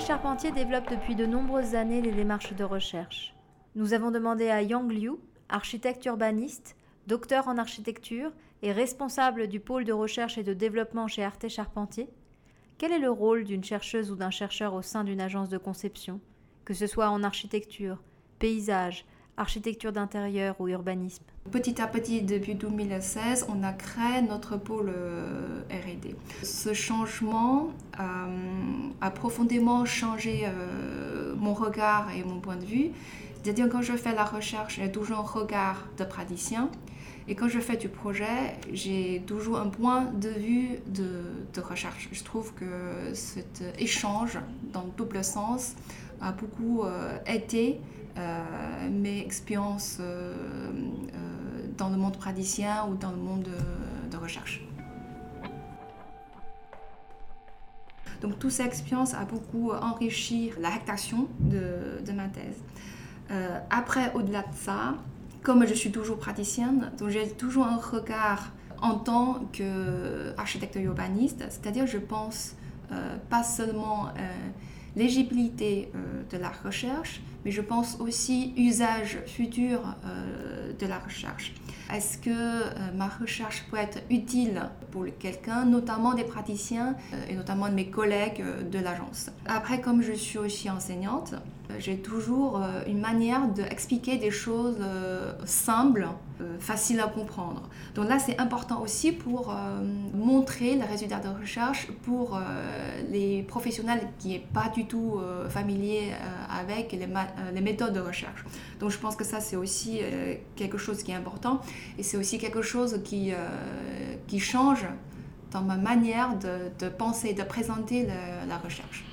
Charpentier développe depuis de nombreuses années les démarches de recherche. Nous avons demandé à Yang Liu, architecte urbaniste, docteur en architecture et responsable du pôle de recherche et de développement chez Arte Charpentier, quel est le rôle d'une chercheuse ou d'un chercheur au sein d'une agence de conception, que ce soit en architecture, paysage, architecture d'intérieur ou urbanisme? Petit à petit, depuis 2016, on a créé notre pôle euh, RD. Ce changement euh, a profondément changé euh, mon regard et mon point de vue. C'est-à-dire quand je fais la recherche, j'ai toujours un regard de praticien. Et quand je fais du projet, j'ai toujours un point de vue de, recherche. Je trouve que cet échange dans double sens a beaucoup aidé euh, mes expériences dans le monde praticien ou dans le monde de, recherche. Donc toute cette expérience a beaucoup enrichi la rédaction de, ma thèse. après, au-delà de ça, comme je suis toujours praticienne, donc j'ai toujours un regard en tant qu'architecte urbaniste, c'est-à-dire je pense pas seulement l'éligibilité de la recherche, mais je pense aussi usage futur euh, de la recherche. Est-ce que euh, ma recherche peut être utile pour quelqu'un, notamment des praticiens euh, et notamment de mes collègues de l'agence? Après, comme je suis aussi enseignante, j'ai toujours une manière d'expliquer des choses simples, faciles à comprendre. Donc là, c'est important aussi pour montrer les résultats de recherche pour les professionnels qui n'est pas du tout familiers avec les, euh, méthodes de recherche. Donc je pense que ça, c'est aussi euh, quelque chose qui est important et c'est aussi quelque chose qui, euh, qui change dans ma manière de, de penser, de présenter la recherche.